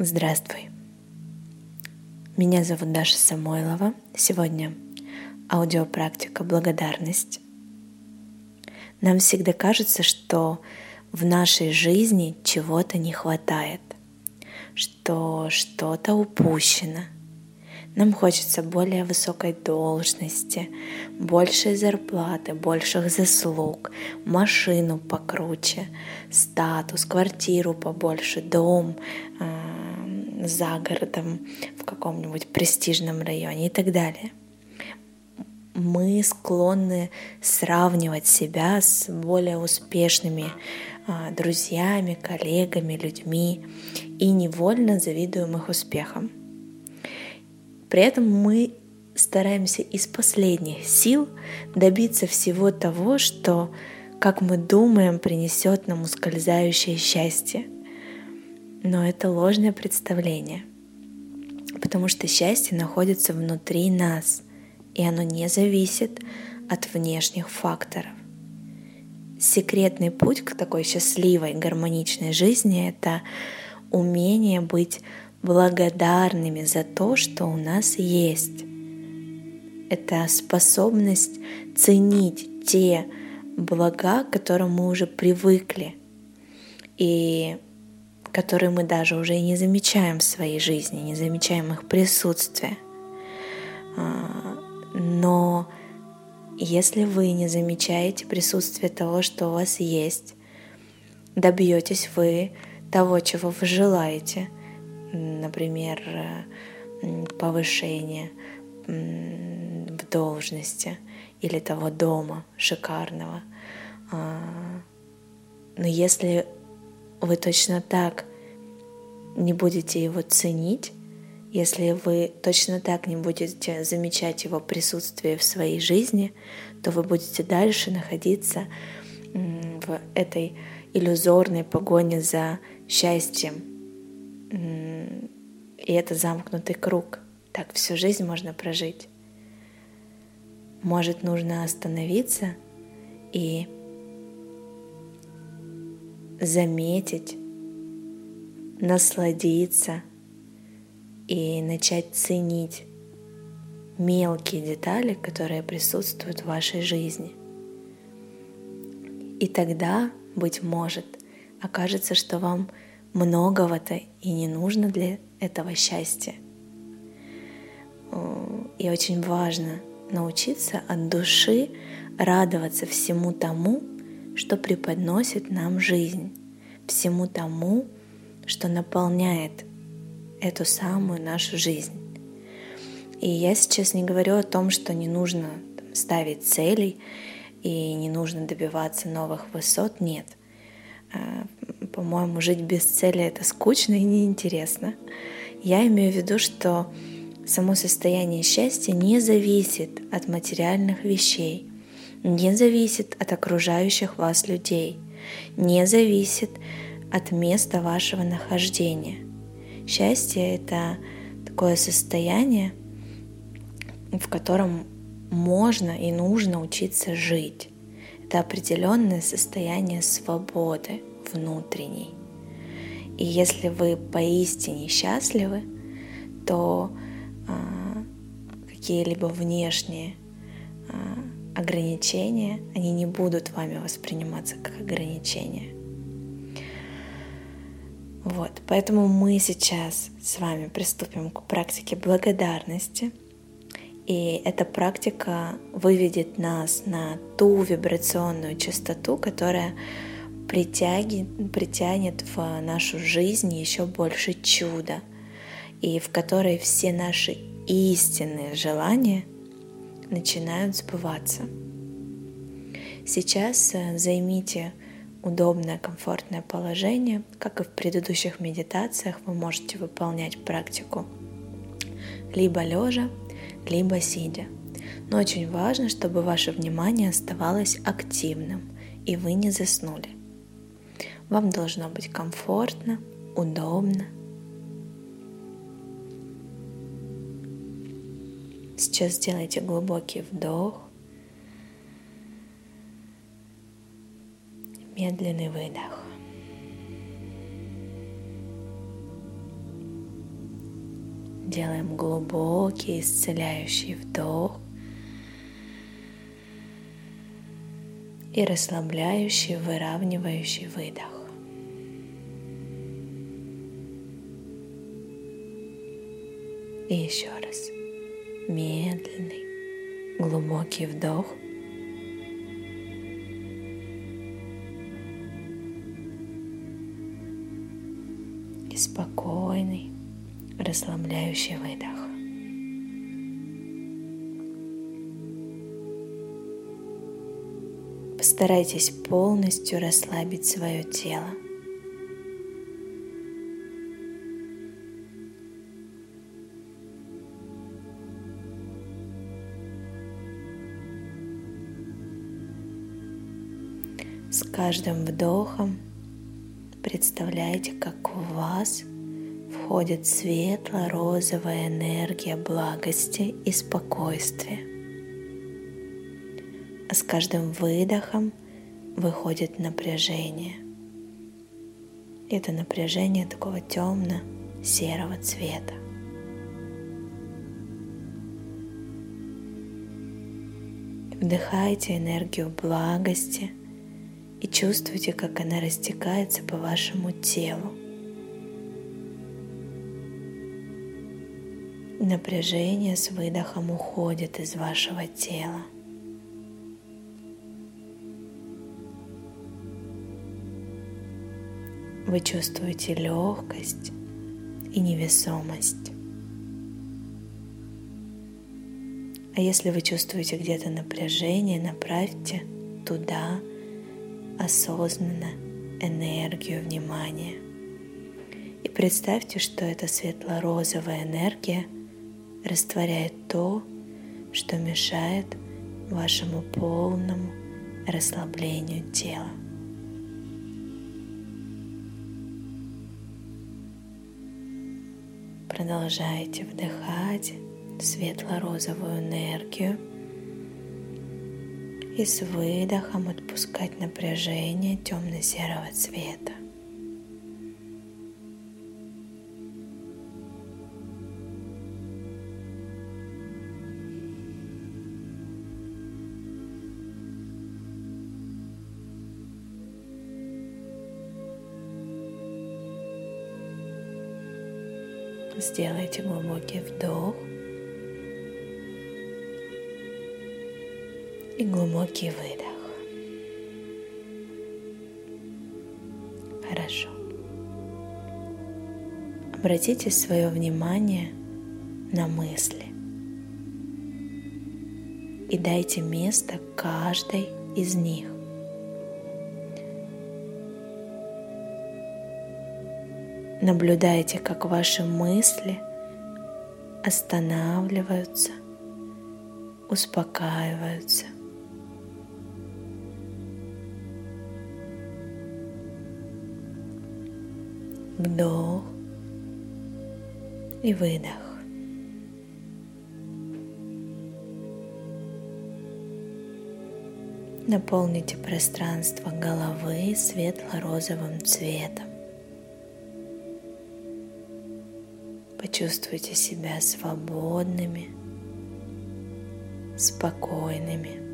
Здравствуй. Меня зовут Даша Самойлова. Сегодня аудиопрактика «Благодарность». Нам всегда кажется, что в нашей жизни чего-то не хватает, что что-то упущено. Нам хочется более высокой должности, большей зарплаты, больших заслуг, машину покруче, статус, квартиру побольше, дом, а, за городом, в каком-нибудь престижном районе и так далее. Мы склонны сравнивать себя с более успешными а, друзьями, коллегами, людьми и невольно завидуем их успехам. При этом мы стараемся из последних сил добиться всего того, что, как мы думаем, принесет нам ускользающее счастье – но это ложное представление, потому что счастье находится внутри нас, и оно не зависит от внешних факторов. Секретный путь к такой счастливой, гармоничной жизни — это умение быть благодарными за то, что у нас есть. Это способность ценить те блага, к которым мы уже привыкли. И которые мы даже уже и не замечаем в своей жизни, не замечаем их присутствие. А, но если вы не замечаете присутствие того, что у вас есть, добьетесь вы того, чего вы желаете, например, повышения в должности или того дома шикарного. А, но если вы точно так не будете его ценить, если вы точно так не будете замечать его присутствие в своей жизни, то вы будете дальше находиться в этой иллюзорной погоне за счастьем. И это замкнутый круг. Так всю жизнь можно прожить. Может, нужно остановиться и заметить, насладиться и начать ценить мелкие детали, которые присутствуют в вашей жизни. И тогда, быть может, окажется, что вам многого-то и не нужно для этого счастья. И очень важно научиться от души радоваться всему тому, что преподносит нам жизнь, всему тому, что наполняет эту самую нашу жизнь. И я сейчас не говорю о том, что не нужно ставить целей и не нужно добиваться новых высот. Нет. А, по-моему, жить без цели это скучно и неинтересно. Я имею в виду, что само состояние счастья не зависит от материальных вещей, не зависит от окружающих вас людей, не зависит от места вашего нахождения. Счастье — это такое состояние, в котором можно и нужно учиться жить. Это определенное состояние свободы внутренней. И если вы поистине счастливы, то а, какие-либо внешние а, ограничения, они не будут вами восприниматься как ограничения. Вот, поэтому мы сейчас с вами приступим к практике благодарности. И эта практика выведет нас на ту вибрационную частоту, которая притягнет, притянет в нашу жизнь еще больше чуда, и в которой все наши истинные желания – начинают сбываться. Сейчас э, займите удобное, комфортное положение. Как и в предыдущих медитациях, вы можете выполнять практику либо лежа, либо сидя. Но очень важно, чтобы ваше внимание оставалось активным и вы не заснули. Вам должно быть комфортно, удобно, Сейчас сделайте глубокий вдох, медленный выдох. Делаем глубокий исцеляющий вдох и расслабляющий, выравнивающий выдох. И еще раз. Медленный, глубокий вдох. И спокойный, расслабляющий выдох. Постарайтесь полностью расслабить свое тело. С каждым вдохом представляйте, как в вас входит светло-розовая энергия благости и спокойствия. А с каждым выдохом выходит напряжение. Это напряжение такого темно-серого цвета. Вдыхайте энергию благости – и чувствуйте, как она растекается по вашему телу. Напряжение с выдохом уходит из вашего тела. Вы чувствуете легкость и невесомость. А если вы чувствуете где-то напряжение, направьте туда осознанно энергию внимания. И представьте, что эта светло-розовая энергия растворяет то, что мешает вашему полному расслаблению тела. Продолжайте вдыхать светло-розовую энергию – и с выдохом отпускать напряжение темно-серого цвета. Сделайте глубокий вдох и глубокий выдох. Хорошо. Обратите свое внимание на мысли и дайте место каждой из них. Наблюдайте, как ваши мысли останавливаются, успокаиваются вдох и выдох. Наполните пространство головы светло-розовым цветом. Почувствуйте себя свободными, спокойными.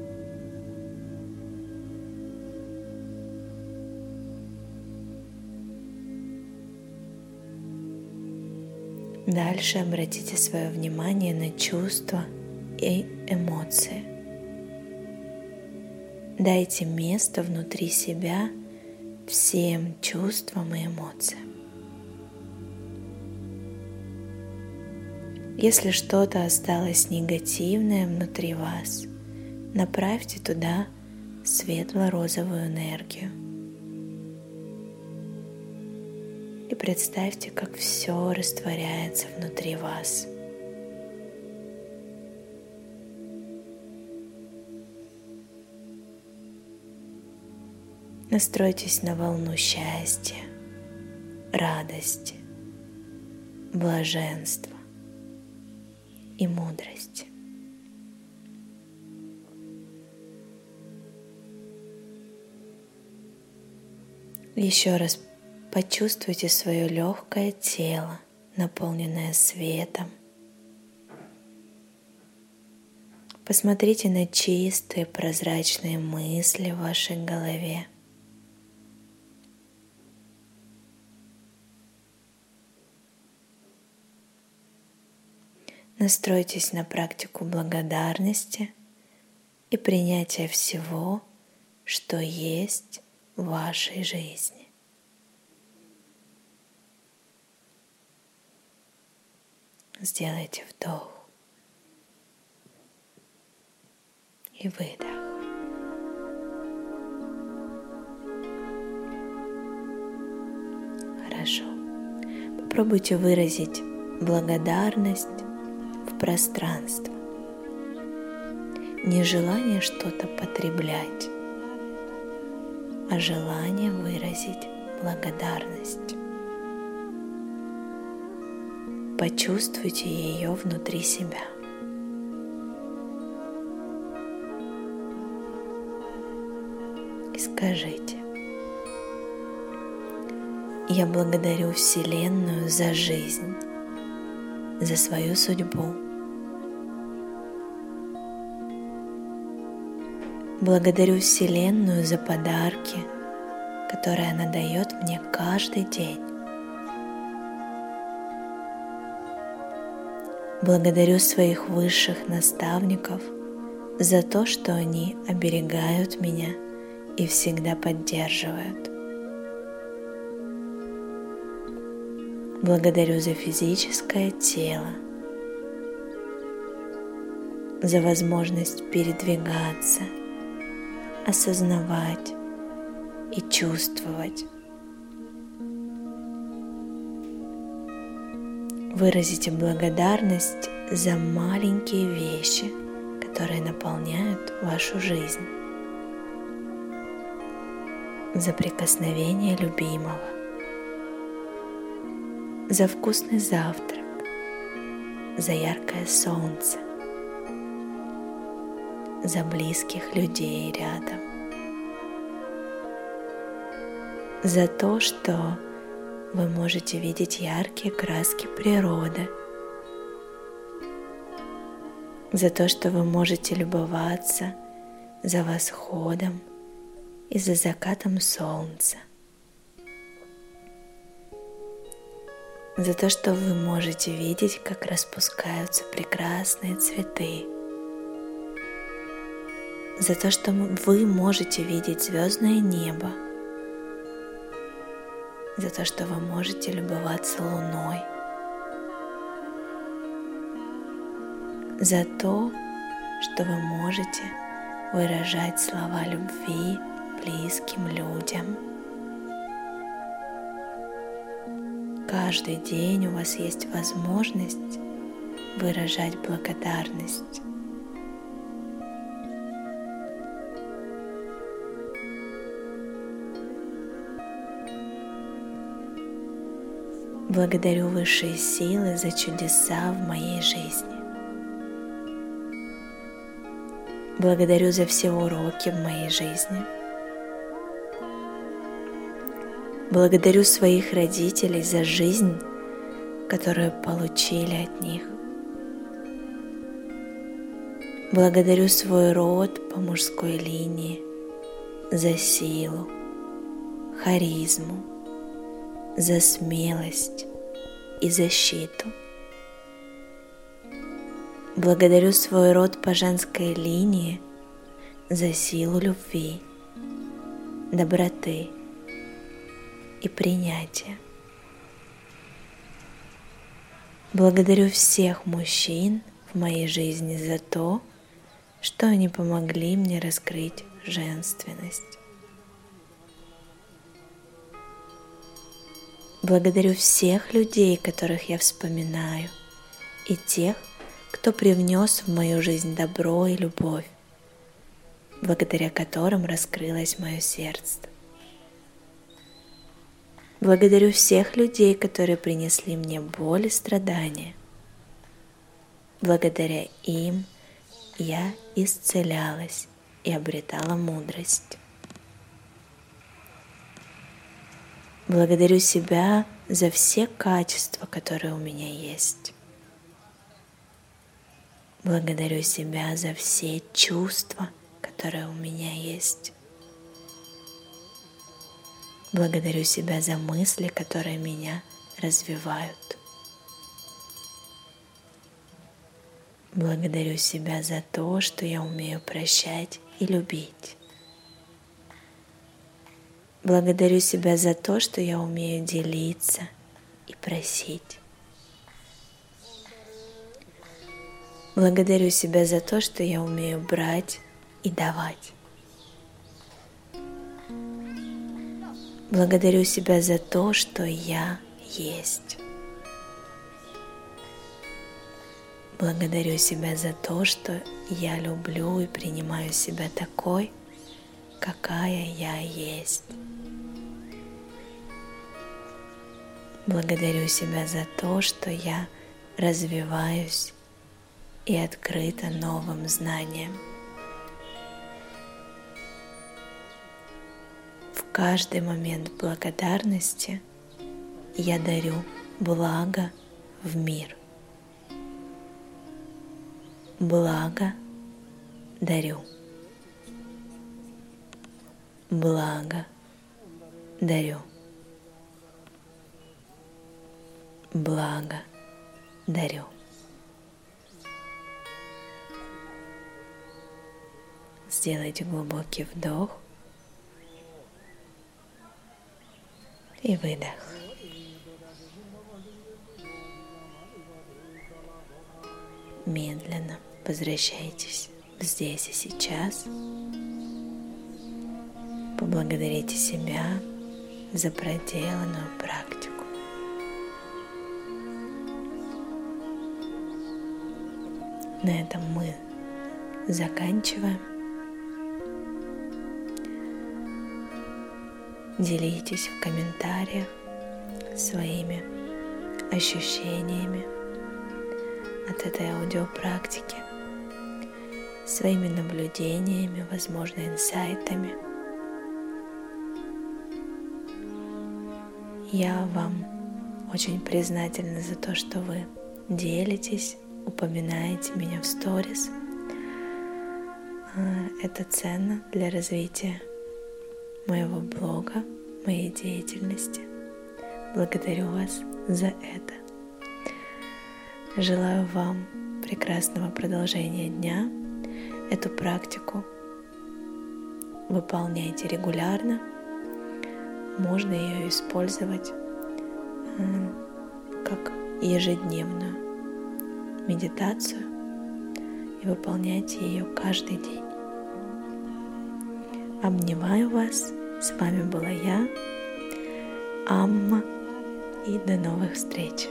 Дальше обратите свое внимание на чувства и эмоции. Дайте место внутри себя всем чувствам и эмоциям. Если что-то осталось негативное внутри вас, направьте туда светло-розовую энергию – и представьте, как все растворяется внутри вас. Настройтесь на волну счастья, радости, блаженства и мудрости. Еще раз Почувствуйте свое легкое тело, наполненное светом. Посмотрите на чистые прозрачные мысли в вашей голове. Настройтесь на практику благодарности и принятия всего, что есть в вашей жизни. Сделайте вдох и выдох. Хорошо. Попробуйте выразить благодарность в пространство. Не желание что-то потреблять, а желание выразить благодарность. Почувствуйте ее внутри себя. И скажите, я благодарю Вселенную за жизнь, за свою судьбу. Благодарю Вселенную за подарки, которые она дает мне каждый день. Благодарю своих высших наставников за то, что они оберегают меня и всегда поддерживают. Благодарю за физическое тело, за возможность передвигаться, осознавать и чувствовать. Выразите благодарность за маленькие вещи, которые наполняют вашу жизнь. За прикосновение любимого. За вкусный завтрак. За яркое солнце. За близких людей рядом. За то, что вы можете видеть яркие краски природы, за то, что вы можете любоваться за восходом и за закатом солнца, за то, что вы можете видеть, как распускаются прекрасные цветы, за то, что вы можете видеть звездное небо – за то, что вы можете любоваться луной, за то, что вы можете выражать слова любви близким людям. Каждый день у вас есть возможность выражать благодарность Благодарю высшие силы за чудеса в моей жизни. Благодарю за все уроки в моей жизни. Благодарю своих родителей за жизнь, которую получили от них. Благодарю свой род по мужской линии за силу, харизму, за смелость и защиту. Благодарю свой род по женской линии за силу любви, доброты и принятия. Благодарю всех мужчин в моей жизни за то, что они помогли мне раскрыть женственность. Благодарю всех людей, которых я вспоминаю, и тех, кто привнес в мою жизнь добро и любовь, благодаря которым раскрылось мое сердце. Благодарю всех людей, которые принесли мне боль и страдания. Благодаря им я исцелялась и обретала мудрость. Благодарю себя за все качества, которые у меня есть. Благодарю себя за все чувства, которые у меня есть. Благодарю себя за мысли, которые меня развивают. Благодарю себя за то, что я умею прощать и любить. Благодарю себя за то, что я умею делиться и просить. Благодарю себя за то, что я умею брать и давать. Благодарю себя за то, что я есть. Благодарю себя за то, что я люблю и принимаю себя такой, какая я есть. Благодарю себя за то, что я развиваюсь и открыта новым знаниям. В каждый момент благодарности я дарю благо в мир. Благо дарю. Благо дарю. Благо дарю. Сделайте глубокий вдох и выдох. Медленно возвращайтесь здесь и сейчас. Поблагодарите себя за проделанную практику. На этом мы заканчиваем. Делитесь в комментариях своими ощущениями от этой аудиопрактики, своими наблюдениями, возможно, инсайтами. Я вам очень признательна за то, что вы делитесь, упоминаете меня в сторис. А, это ценно для развития моего блога, моей деятельности. Благодарю вас за это. Желаю вам прекрасного продолжения дня. Эту практику выполняйте регулярно. Можно ее использовать как ежедневную медитацию и выполняйте ее каждый день. Обнимаю вас. С вами была я, Амма, и до новых встреч.